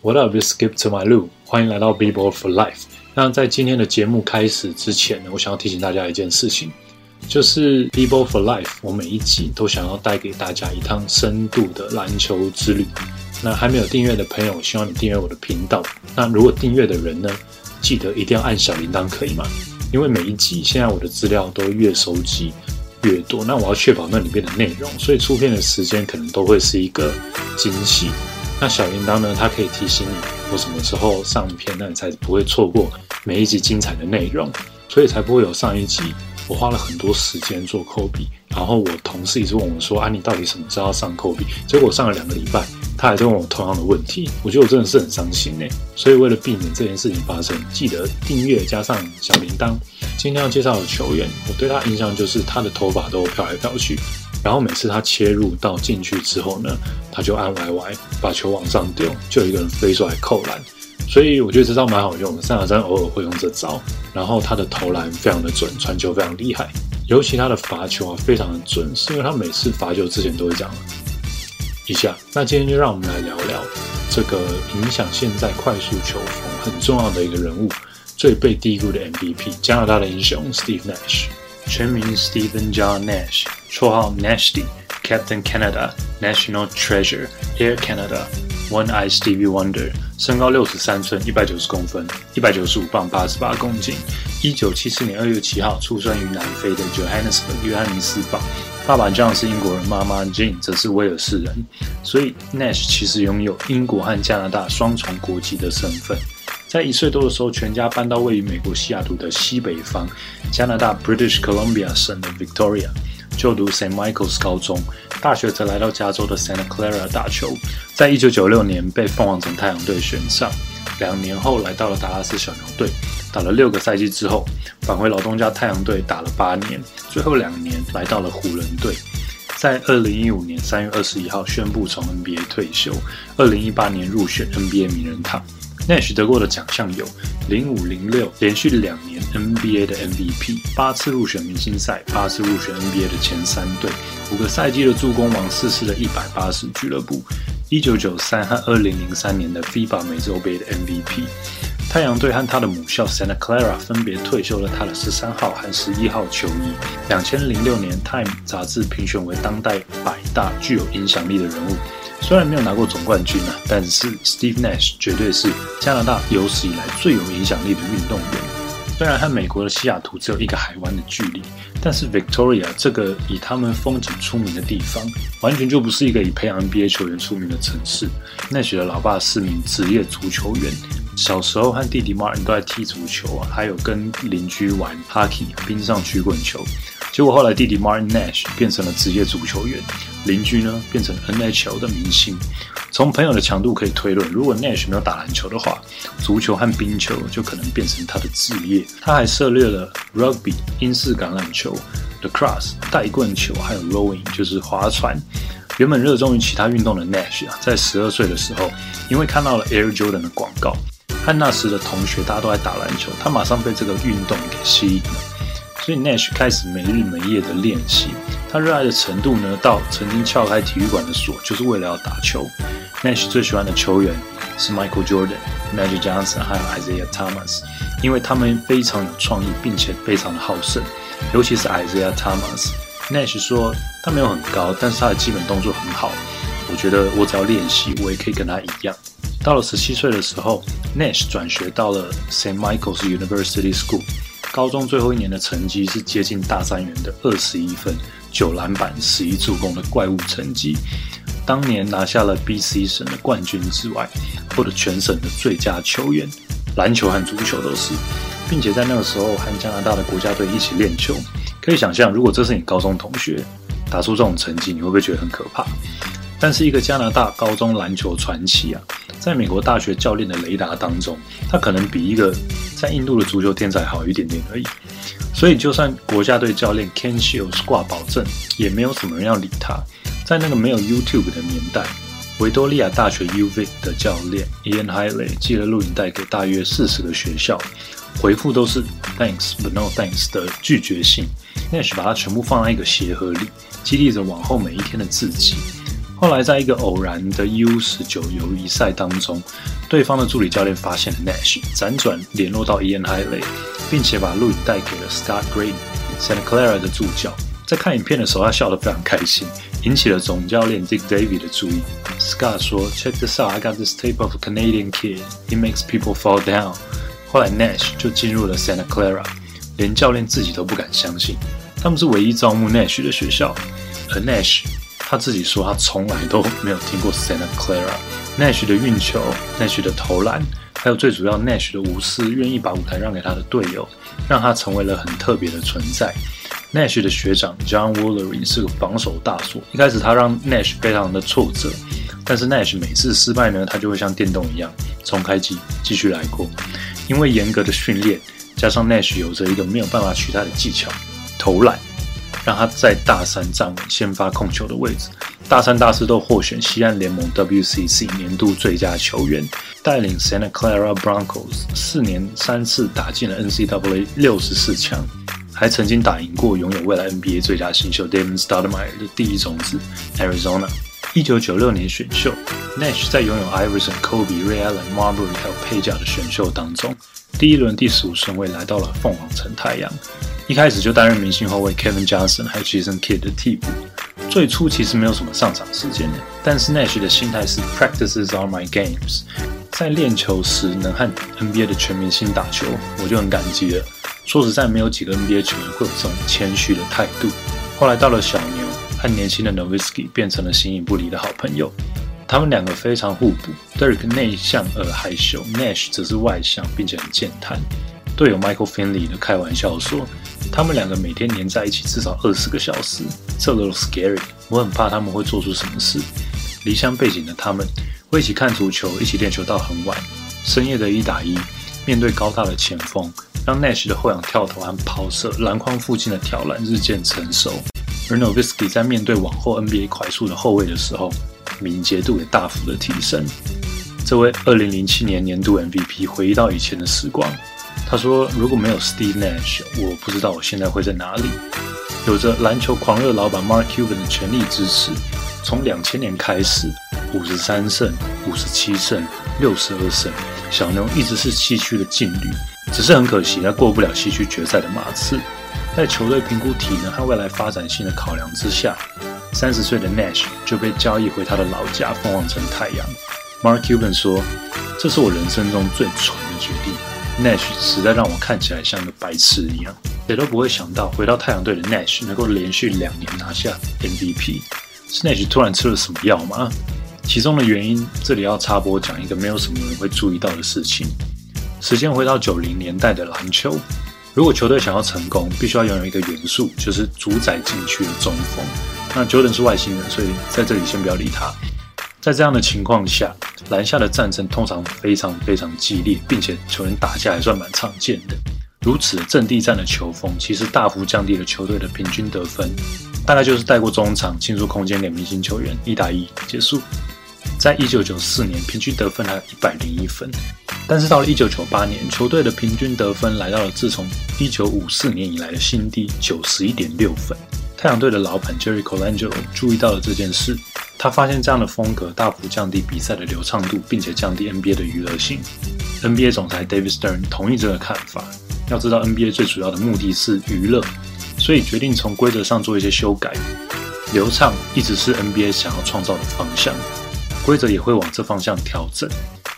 What up, you skip to my loop？欢迎来到 B-Boy for Life。那在今天的节目开始之前呢，我想要提醒大家一件事情，就是 B-Boy for Life，我每一集都想要带给大家一趟深度的篮球之旅。那还没有订阅的朋友，希望你订阅我的频道。那如果订阅的人呢，记得一定要按小铃铛，可以吗？因为每一集现在我的资料都越收集越多，那我要确保那里面的内容，所以出片的时间可能都会是一个惊喜。那小铃铛呢？它可以提醒你我什么时候上片，那你才不会错过每一集精彩的内容，所以才不会有上一集我花了很多时间做扣笔，然后我同事一直问我说：“啊，你到底什么时候要上扣笔？”结果上了两个礼拜，他还在问我同样的问题，我觉得我真的是很伤心呢。所以为了避免这件事情发生，记得订阅加上小铃铛。今天要介绍的球员，我对他印象就是他的头发都飘来飘去。然后每次他切入到进去之后呢，他就按 Y Y 把球往上丢，就有一个人飞出来扣篮。所以我觉得这招蛮好用的，三打三偶尔会用这招。然后他的投篮非常的准，传球非常厉害，尤其他的罚球啊非常的准，是因为他每次罚球之前都会这样一下。那今天就让我们来聊聊这个影响现在快速球风很重要的一个人物，最被低估的 MVP—— 加拿大的英雄 Steve Nash。全名 Stephen John Nash，绰号 Nashty，Captain Canada，National Treasure，Air Canada，One Eye Stevie Wonder，身高六十三寸，一百九十公分，一百九十五磅，八十八公斤。一九七四年二月七号出生于南非的 Johannesburg 约翰尼斯堡，爸爸 John 是英国人，妈妈 Jane 则是威尔士人，所以 Nash 其实拥有英国和加拿大双重国籍的身份。在一岁多的时候，全家搬到位于美国西雅图的西北方，加拿大 British Columbia 省的 Victoria，就读 St Michael's 高中。大学则来到加州的 Santa Clara 打球。在一九九六年被凤凰城太阳队选上，两年后来到了达拉斯小牛队，打了六个赛季之后，返回老东家太阳队打了八年，最后两年来到了湖人队。在二零一五年三月二十一号宣布从 NBA 退休，二零一八年入选 NBA 名人堂。Nash 得过的奖项有零五零六连续两年 NBA 的 MVP，八次入选明星赛，八次入选 NBA 的前三队，五个赛季的助攻王，四次的一百八十俱乐部，一九九三和二零零三年的 FIBA 美洲杯的 MVP。太阳队和他的母校 Santa Clara 分别退休了他的十三号和十一号球衣。两千零六年 Time 杂志评选为当代百大具有影响力的人物。虽然没有拿过总冠军啊，但是 Steve Nash 绝对是加拿大有史以来最有影响力的运动员。虽然和美国的西雅图只有一个海湾的距离，但是 Victoria 这个以他们风景出名的地方，完全就不是一个以培养 NBA 球员出名的城市。Nash 的老爸是名职业足球员，小时候和弟弟 Martin 都在踢足球啊，还有跟邻居玩 hockey 冰上曲棍球。结果后来弟弟 Martin Nash 变成了职业足球员，邻居呢变成 NHL 的明星。从朋友的强度可以推论，如果 Nash 没有打篮球的话，足球和冰球就可能变成他的职业。他还涉猎了 Rugby 英式橄榄球、The Cross 带棍球，还有 Rowing 就是划船。原本热衷于其他运动的 Nash 啊，在十二岁的时候，因为看到了 Air Jordan 的广告，和那时的同学大家都在打篮球，他马上被这个运动给吸引了。所以 Nash 开始没日没夜的练习，他热爱的程度呢，到曾经撬开体育馆的锁，就是为了要打球。Nash 最喜欢的球员是 Michael Jordan、Magic Johnson 还有 Isaiah Thomas，因为他们非常有创意，并且非常的好胜。尤其是 Isaiah Thomas。Nash 说他没有很高，但是他的基本动作很好。我觉得我只要练习，我也可以跟他一样。到了十七岁的时候，Nash 转学到了 Saint Michael's University School。高中最后一年的成绩是接近大三元的二十一分、九篮板、十一助攻的怪物成绩。当年拿下了 BC 省的冠军之外，获得全省的最佳球员，篮球和足球都是，并且在那个时候和加拿大的国家队一起练球。可以想象，如果这是你高中同学打出这种成绩，你会不会觉得很可怕？但是一个加拿大高中篮球传奇啊！在美国大学教练的雷达当中，他可能比一个在印度的足球天才好一点点而已。所以，就算国家队教练 Ken Shields 挂保证，也没有什么人要理他。在那个没有 YouTube 的年代，维多利亚大学 UV 的教练 Ian Hiley 寄了录影带给大约四十个学校，回复都是 Thanks but no thanks 的拒绝信。Nash 把它全部放在一个鞋盒里，激励着往后每一天的自己。后来在一个偶然的 U 十九友谊赛当中，对方的助理教练发现了 Nash，辗转联络到 Ian Hiley，并且把录影带给了 Scott Green，Santa Clara 的助教。在看影片的时候，他笑得非常开心，引起了总教练 Dick Davy 的注意。Scott 说：“Check this out, I got this tape of a Canadian kid. He makes people fall down.” 后来 Nash 就进入了 Santa Clara，连教练自己都不敢相信，他们是唯一招募 Nash 的学校，而 Nash。他自己说，他从来都没有听过 Santa Clara。Nash 的运球，Nash 的投篮，还有最主要 Nash 的无私，愿意把舞台让给他的队友，让他成为了很特别的存在。Nash 的学长 John Woolery 是个防守大锁，一开始他让 Nash 非常的挫折，但是 Nash 每次失败呢，他就会像电动一样重开机，继续来过。因为严格的训练，加上 Nash 有着一个没有办法取代的技巧——投篮。让他在大三站稳先发控球的位置，大三、大四都获选西岸联盟 WCC 年度最佳球员，带领 Santa Clara Broncos 四年三次打进了 NCAA 六十四强，还曾经打赢过拥有未来 NBA 最佳新秀 David Stoudemire 的第一种子 Arizona。一九九六年选秀，Nash 在拥有 Iverson、Kobe、Ray Allen、Marbury 还有佩贾的选秀当中，第一轮第十五顺位来到了凤凰城太阳。一开始就担任明星后卫 Kevin Johnson 还有 Jason Kidd 的替补，最初其实没有什么上场时间的，但是 Nash 的心态是 Practices are my games，在练球时能和 NBA 的全明星打球，我就很感激了。说实在，没有几个 NBA 球员会有这种谦虚的态度。后来到了小牛，和年轻的 Nowitzki 变成了形影不离的好朋友，他们两个非常互补。Dirk 内向而害羞，Nash 则是外向并且很健谈。队友 Michael Finley 的开玩笑说。他们两个每天黏在一起至少二十个小时，这都 scary。我很怕他们会做出什么事。离乡背景的他们会一起看足球，一起练球到很晚。深夜的一打一，面对高大的前锋，让 Nash 的后仰跳投和抛射篮筐附近的挑篮日渐成熟。而 Novitzky 在面对往后 NBA 快速的后卫的时候，敏捷度也大幅的提升。这位2007年年度 MVP 回忆到以前的时光。他说：“如果没有 Steve Nash，我不知道我现在会在哪里。”有着篮球狂热老板 Mark Cuban 的全力支持，从两千年开始，五十三胜、五十七胜、六十二胜，小牛一直是西区的劲旅。只是很可惜，他过不了西区决赛的马刺。在球队评估体能和未来发展性的考量之下，三十岁的 Nash 就被交易回他的老家凤凰城太阳。Mark Cuban 说：“这是我人生中最蠢的决定。” Nash 实在让我看起来像个白痴一样，谁都不会想到回到太阳队的 Nash 能够连续两年拿下 MVP。是 Nash 突然吃了什么药吗？其中的原因，这里要插播讲一个没有什么人会注意到的事情。时间回到九零年代的篮球，如果球队想要成功，必须要拥有一个元素，就是主宰禁区的中锋。那 Jordan 是外星人，所以在这里先不要理他。在这样的情况下，篮下的战争通常非常非常激烈，并且球员打架还算蛮常见的。如此阵地战的球风，其实大幅降低了球队的平均得分，大概就是带过中场，清出空间给明星球员，一打一结束。在一九九四年，平均得分还有一百零一分，但是到了一九九八年，球队的平均得分来到了自从一九五四年以来的新低，九十一点六分。太阳队的老板 Jerry Colangelo 注意到了这件事。他发现这样的风格大幅降低比赛的流畅度，并且降低 NBA 的娱乐性。NBA 总裁 David Stern 同意这个看法。要知道，NBA 最主要的目的是娱乐，所以决定从规则上做一些修改。流畅一直是 NBA 想要创造的方向，规则也会往这方向调整。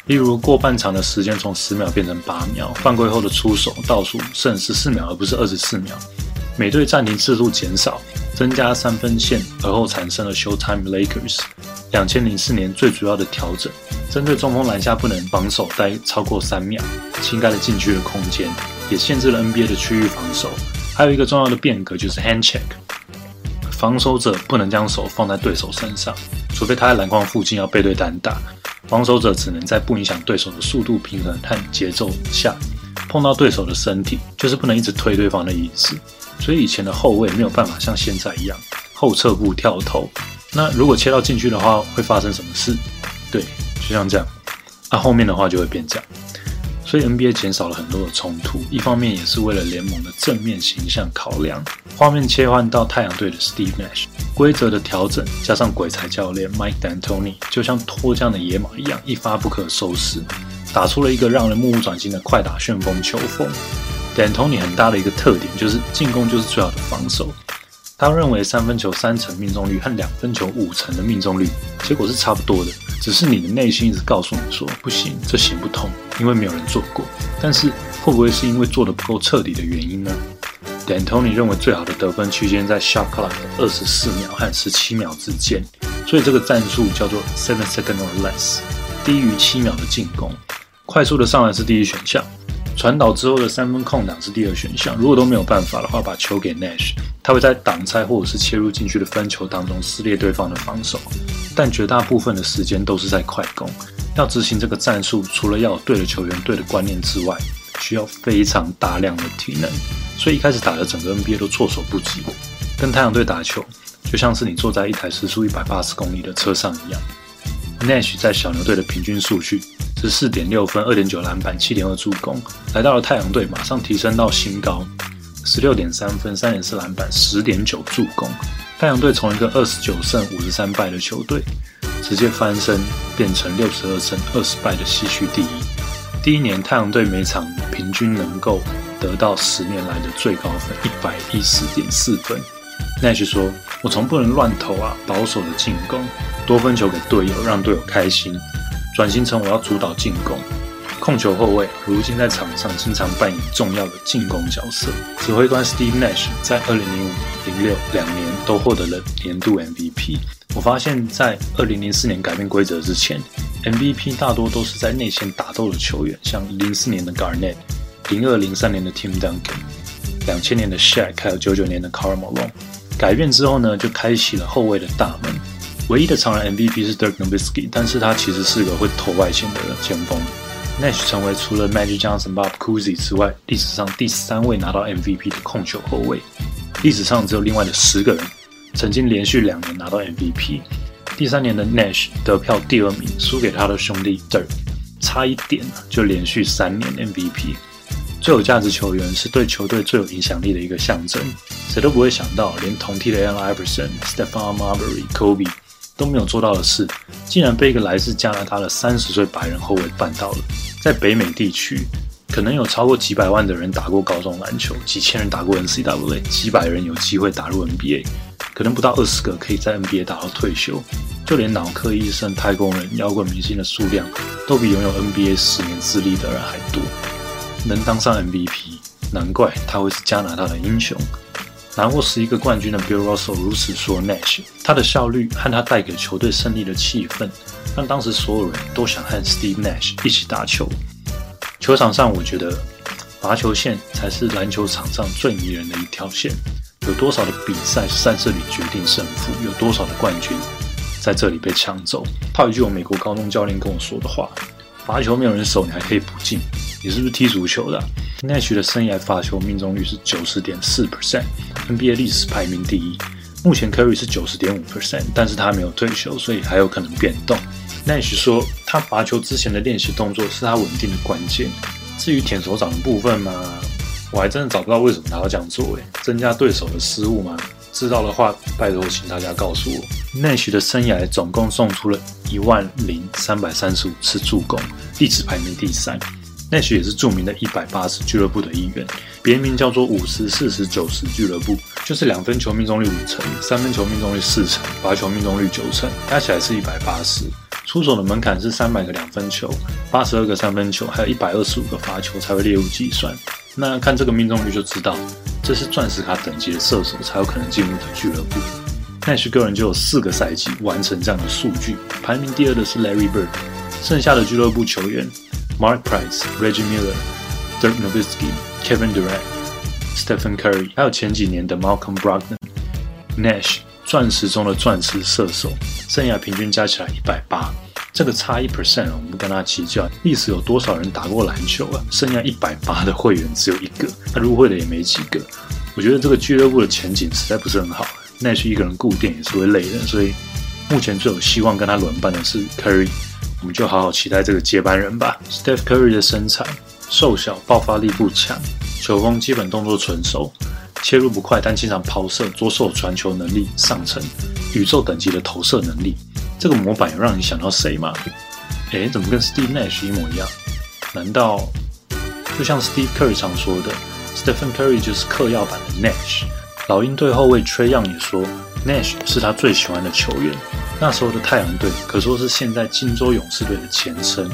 例如，过半场的时间从十秒变成八秒，犯规后的出手倒数剩十四秒而不是二十四秒，每队暂停次数减少。增加三分线，而后产生了 Showtime Lakers。两千零四年最主要的调整，针对中锋篮下不能防守待超过三秒，侵盖了禁区的空间，也限制了 NBA 的区域防守。还有一个重要的变革就是 Hand Check，防守者不能将手放在对手身上，除非他在篮筐附近要背对单打。防守者只能在不影响对手的速度平衡和节奏下碰到对手的身体，就是不能一直推对方的意思。所以以前的后卫没有办法像现在一样后撤步跳投。那如果切到禁区的话，会发生什么事？对，就像这样。那后面的话就会变这样。所以 NBA 减少了很多的冲突，一方面也是为了联盟的正面形象考量。画面切换到太阳队的 Steve Nash，规则的调整加上鬼才教练 Mike D'Antoni，就像脱缰的野马一样，一发不可收拾，打出了一个让人目不转睛的快打旋风球风。D'Antoni 很大的一个特点就是进攻就是最好的防守。他认为三分球三成命中率和两分球五成的命中率结果是差不多的，只是你的内心一直告诉你说不行，这行不通，因为没有人做过。但是会不会是因为做的不够彻底的原因呢？D'Antoni 认为最好的得分区间在 shot clock 二十四秒和十七秒之间，所以这个战术叫做 seven second or less，低于七秒的进攻，快速的上篮是第一选项。传导之后的三分空档是第二选项。如果都没有办法的话，把球给 Nash，他会在挡拆或者是切入进去的分球当中撕裂对方的防守。但绝大部分的时间都是在快攻。要执行这个战术，除了要有对的球员、对的观念之外，需要非常大量的体能。所以一开始打的整个 NBA 都措手不及。跟太阳队打球，就像是你坐在一台时速一百八十公里的车上一样。Nash 在小牛队的平均数据。十四点六分，二点九篮板，七点二助攻，来到了太阳队，马上提升到新高，十六点三分，三点四篮板，十点九助攻。太阳队从一个二十九胜五十三败的球队，直接翻身变成六十二胜二十败的西区第一。第一年，太阳队每场平均能够得到十年来的最高分一百一十点四分。Nash 说：“我从不能乱投啊，保守的进攻，多分球给队友，让队友开心。”转型成我要主导进攻，控球后卫，如今在场上经常扮演重要的进攻角色。指挥官 Steve Nash 在二零零五、零六两年都获得了年度 MVP。我发现，在二零零四年改变规则之前，MVP 大多都是在内线打斗的球员，像零四年的 Garnett、零二零三年的 Tim Duncan、两千年的 Shaq，还有九九年的 Karl Malone。改变之后呢，就开启了后卫的大门。唯一的常人 MVP 是 Dirk Nowitzki，但是他其实是个会投外线的前锋。Nash 成为除了 Magic Johnson、Bob Cousy 之外，历史上第三位拿到 MVP 的控球后卫。历史上只有另外的十个人曾经连续两年拿到 MVP。第三年的 Nash 得票第二名，输给他的兄弟 Dirk，差一点就连续三年 MVP。最有价值球员是对球队最有影响力的一个象征。谁都不会想到，连同替的 Allen Iverson、Stephon Marbury、Kobe。都没有做到的事，竟然被一个来自加拿大的三十岁白人后卫办到了。在北美地区，可能有超过几百万的人打过高中篮球，几千人打过 NCAA，几百人有机会打入 NBA，可能不到二十个可以在 NBA 打到退休。就连脑科医生、太空人、摇滚明星的数量，都比拥有 NBA 十年资历的人还多。能当上 MVP，难怪他会是加拿大的英雄。拿过十一个冠军的 Bill Russell 如此说：“Nash，他的效率和他带给球队胜利的气氛，让当时所有人都想和 Steve Nash 一起打球。球场上，我觉得罚球线才是篮球场上最迷人的一条线。有多少的比赛是在这里决定胜负？有多少的冠军在这里被抢走？套一句我美国高中教练跟我说的话：罚球没有人守，你还可以不进。你是不是踢足球的？” Nash 的生涯罚球命中率是九十点四 percent，NBA 历史排名第一。目前 Curry 是九十点五 percent，但是他没有退休，所以还有可能变动。Nash 说，他罚球之前的练习动作是他稳定的关键。至于舔手掌的部分嘛，我还真的找不到为什么他要这样做。诶，增加对手的失误吗？知道的话，拜托请大家告诉我。Nash 的生涯总共送出了一万零三百三十五次助攻，历史排名第三。Nash 也是著名的一百八十俱乐部的一员，别名叫做五十四十九十俱乐部，就是两分球命中率五成，三分球命中率四成，罚球命中率九成，加起来是一百八十。出手的门槛是三百个两分球，八十二个三分球，还有一百二十五个罚球才会列入计算。那看这个命中率就知道，这是钻石卡等级的射手才有可能进入的俱乐部。Nash 个人就有四个赛季完成这样的数据，排名第二的是 Larry Bird，剩下的俱乐部球员。Mark Price、Reggie Miller、Dirk Nowitzki、Kevin Durant、Stephen Curry，还有前几年的 Malcolm Brogdon、Nash，钻石中的钻石射手，生涯平均加起来一百八，这个差一 percent，我们不跟他计较。历史有多少人打过篮球啊？生涯一百八的会员只有一个，他入会的也没几个。我觉得这个俱乐部的前景实在不是很好。Nash 一个人固定也是会累的，所以目前最有希望跟他轮班的是 Curry。我们就好好期待这个接班人吧。Steph Curry 的身材瘦小，爆发力不强，球风基本动作纯熟，切入不快，但经常抛射，左手传球能力上乘，宇宙等级的投射能力。这个模板有让你想到谁吗？诶，怎么跟 Steve Nash 一模一样？难道就像 Steve Curry 常说的，Stephen Curry 就是嗑药版的 Nash？老鹰队后卫 Trey Young 也说，Nash 是他最喜欢的球员。那时候的太阳队可说是现在金州勇士队的前身。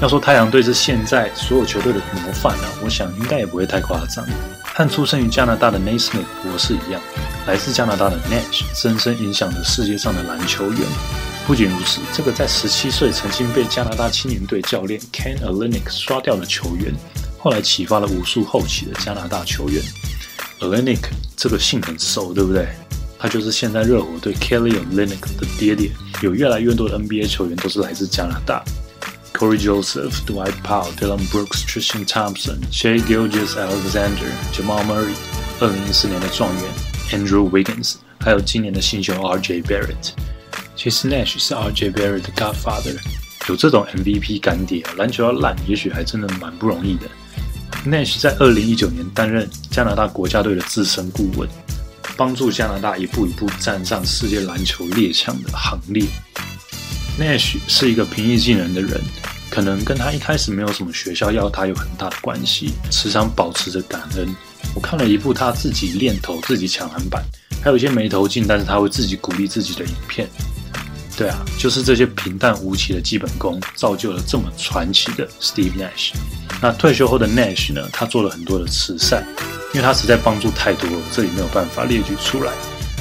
要说太阳队是现在所有球队的模范啊，我想应该也不会太夸张。和出生于加拿大的 Naismith 博士一样，来自加拿大的 Nash 深深影响着世界上的篮球员。不仅如此，这个在十七岁曾经被加拿大青年队教练 Ken Alenik 刷掉的球员，后来启发了无数后起的加拿大球员。Alenik 这个姓很熟，对不对？他就是现在热火队 Kelly Olynyk 的爹爹。有越来越多的 NBA 球员都是来自加拿大。Corey Joseph、Dwight Powell、Dylan Brooks、Tristan Thompson、Shea Gilgeous-Alexander、Jamal Murray，二零一四年的状元 Andrew Wiggins，还有今年的新秀 RJ Barrett。其实 Nash 是 RJ Barrett 的 Godfather。有这种 MVP 干爹，篮球要烂，也许还真的蛮不容易的。Nash 在二零一九年担任加拿大国家队的资深顾问。帮助加拿大一步一步站上世界篮球列强的行列。Nash 是一个平易近人的人，可能跟他一开始没有什么学校要他有很大的关系，时常保持着感恩。我看了一部他自己练投、自己抢篮板，还有一些没投进，但是他会自己鼓励自己的影片。对啊，就是这些平淡无奇的基本功，造就了这么传奇的 Steve Nash。那退休后的 Nash 呢？他做了很多的慈善。因为他实在帮助太多了，这里没有办法列举出来。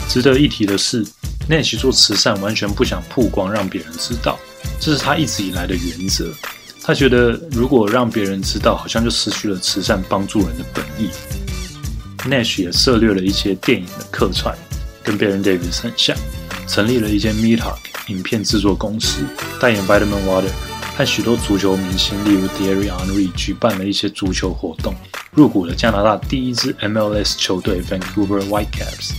值得一提的是，Nash 做慈善完全不想曝光，让别人知道，这是他一直以来的原则。他觉得如果让别人知道，好像就失去了慈善帮助人的本意。Nash 也涉猎了一些电影的客串，跟别人 Davis 很像，成立了一间 Meetup 影片制作公司，代言 Vitamin Water，和许多足球明星，例如 d e r r y Henry，举办了一些足球活动。入股了加拿大第一支 MLS 球队 Vancouver Whitecaps，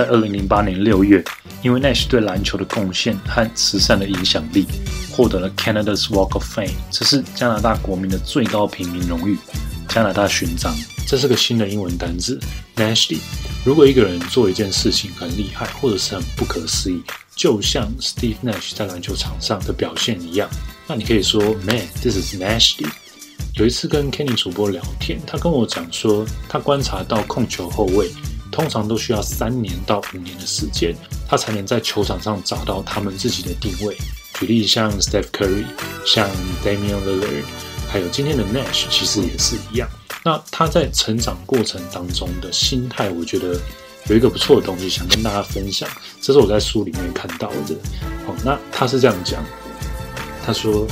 在二零零八年六月，因为 Nash 对篮球的贡献和慈善的影响力，获得了 Canada's Walk of Fame，这是加拿大国民的最高平民荣誉——加拿大勋章。这是个新的英文单字，Nashly。如果一个人做一件事情很厉害，或者是很不可思议，就像 Steve Nash 在篮球场上的表现一样，那你可以说：“Man，this is Nashly。”有一次跟 Kenny 主播聊天，他跟我讲说，他观察到控球后卫通常都需要三年到五年的时间，他才能在球场上找到他们自己的定位。举例像 Steph Curry、像 Damian Lillard，还有今天的 Nash，其实也是一样。那他在成长过程当中的心态，我觉得有一个不错的东西想跟大家分享，这是我在书里面看到的。好，那他是这样讲，他说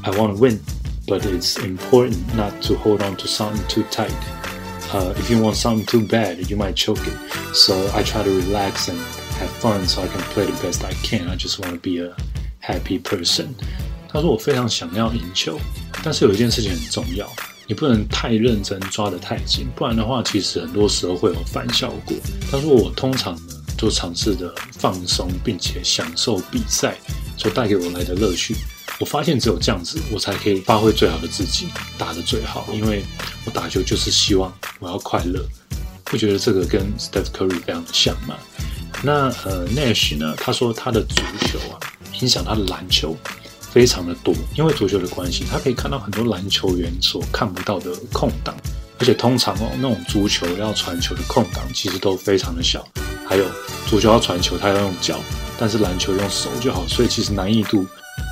：“I want to win。” but it's important not to hold on to something too tight. Uh, if you want something too bad, you might choke it. So I try to relax and have fun so I can play the best I can. I just want to be a happy person. 他说我非常想要赢球，但是有一件事情很重要，你不能太认真抓得太紧，不然的话，其实很多时候会有反效果。他说我通常呢，就尝试着放松，并且享受比赛所带给我来的乐趣。我发现只有这样子，我才可以发挥最好的自己，打得最好。因为我打球就是希望我要快乐。不觉得这个跟 Steph Curry 非常的像吗？那呃，Nash 呢？他说他的足球啊，影响他的篮球非常的多。因为足球的关系，他可以看到很多篮球员所看不到的空档。而且通常哦，那种足球要传球的空档其实都非常的小。还有足球要传球，他要用脚，但是篮球用手就好。所以其实难易度。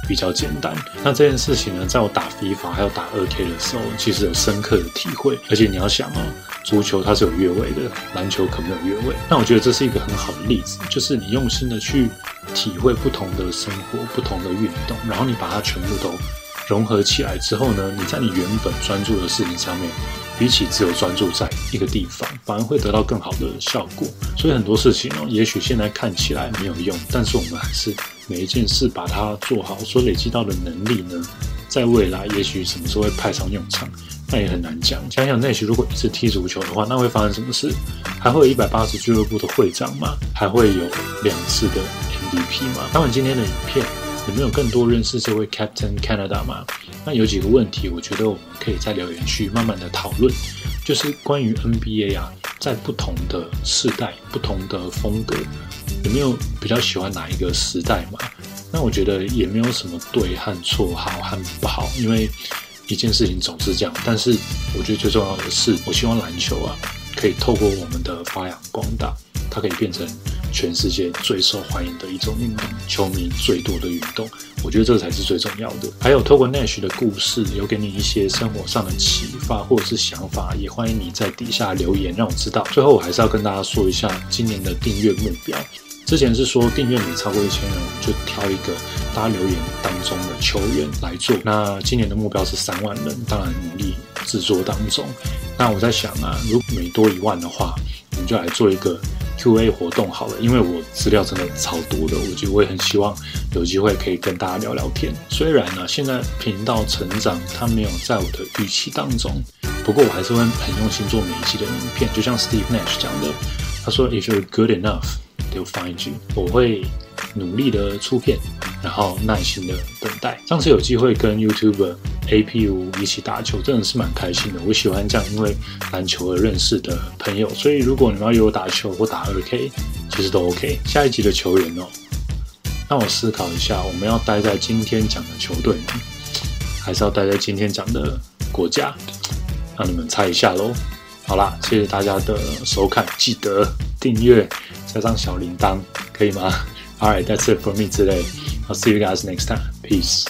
比较简单。那这件事情呢，在我打 FIFA 还有打二 K 的时候，其实有深刻的体会。而且你要想哦，足球它是有越位的，篮球可没有越位。那我觉得这是一个很好的例子，就是你用心的去体会不同的生活、不同的运动，然后你把它全部都融合起来之后呢，你在你原本专注的事情上面。比起只有专注在一个地方，反而会得到更好的效果。所以很多事情哦，也许现在看起来没有用，但是我们还是每一件事把它做好，所累积到的能力呢，在未来也许什么时候会派上用场，那也很难讲。想想那些如果一直踢足球的话，那会发生什么事？还会有一百八十俱乐部的会长吗？还会有两次的 MVP 吗？当然，今天的影片有没有更多认识这位 Captain Canada 吗？那有几个问题，我觉得我们可以在留言区慢慢的讨论，就是关于 NBA 啊，在不同的世代、不同的风格，有没有比较喜欢哪一个时代嘛？那我觉得也没有什么对和错、好和不好，因为一件事情总是这样。但是我觉得最重要的是，我希望篮球啊，可以透过我们的发扬光大，它可以变成。全世界最受欢迎的一种运动，球迷最多的运动，我觉得这才是最重要的。还有透过 Nash 的故事，有给你一些生活上的启发或者是想法，也欢迎你在底下留言让我知道。最后，我还是要跟大家说一下今年的订阅目标。之前是说订阅每超过一千人，我们就挑一个大家留言当中的球员来做。那今年的目标是三万人，当然努力制作当中。那我在想啊，如果每多一万的话，我们就来做一个。Q&A 活动好了，因为我资料真的超多的，我觉得我也很希望有机会可以跟大家聊聊天。虽然呢，现在频道成长它没有在我的预期当中，不过我还是会很用心做每一期的影片。就像 Steve Nash 讲的，他说：“If you're good enough, they'll find you。”我会努力的出片，然后耐心的等待。上次有机会跟 YouTube。A P 五一起打球真的是蛮开心的，我喜欢这样因为篮球而认识的朋友，所以如果你们要约我打球或打二 K，其实都 OK。下一集的球员哦，让我思考一下，我们要待在今天讲的球队呢，还是要待在今天讲的国家？让你们猜一下喽。好啦，谢谢大家的收看，记得订阅加上小铃铛，可以吗？Alright, that's it for me today. I'll see you guys next time. Peace.